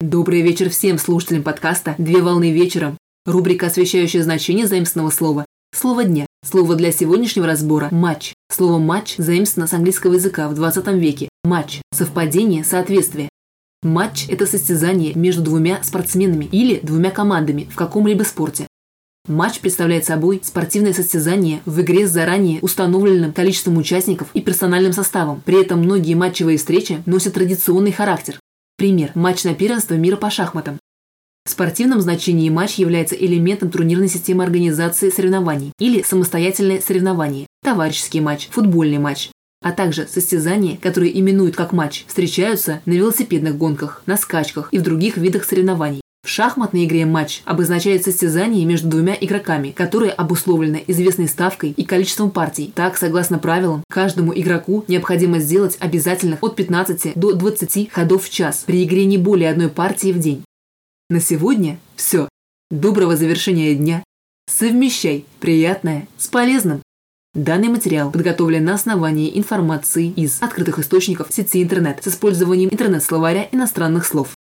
Добрый вечер всем слушателям подкаста «Две волны вечером». Рубрика, освещающая значение заимственного слова. Слово дня. Слово для сегодняшнего разбора – матч. Слово матч заимствовано с английского языка в 20 веке. Матч – совпадение, соответствие. Матч – это состязание между двумя спортсменами или двумя командами в каком-либо спорте. Матч представляет собой спортивное состязание в игре с заранее установленным количеством участников и персональным составом. При этом многие матчевые встречи носят традиционный характер. Пример – матч на первенство мира по шахматам. В спортивном значении матч является элементом турнирной системы организации соревнований или самостоятельное соревнование, товарищеский матч, футбольный матч, а также состязания, которые именуют как матч, встречаются на велосипедных гонках, на скачках и в других видах соревнований. В шахматной игре матч обозначает состязание между двумя игроками, которое обусловлено известной ставкой и количеством партий. Так, согласно правилам, каждому игроку необходимо сделать обязательно от 15 до 20 ходов в час при игре не более одной партии в день. На сегодня все. Доброго завершения дня. Совмещай приятное с полезным. Данный материал подготовлен на основании информации из открытых источников сети интернет с использованием интернет-словаря иностранных слов.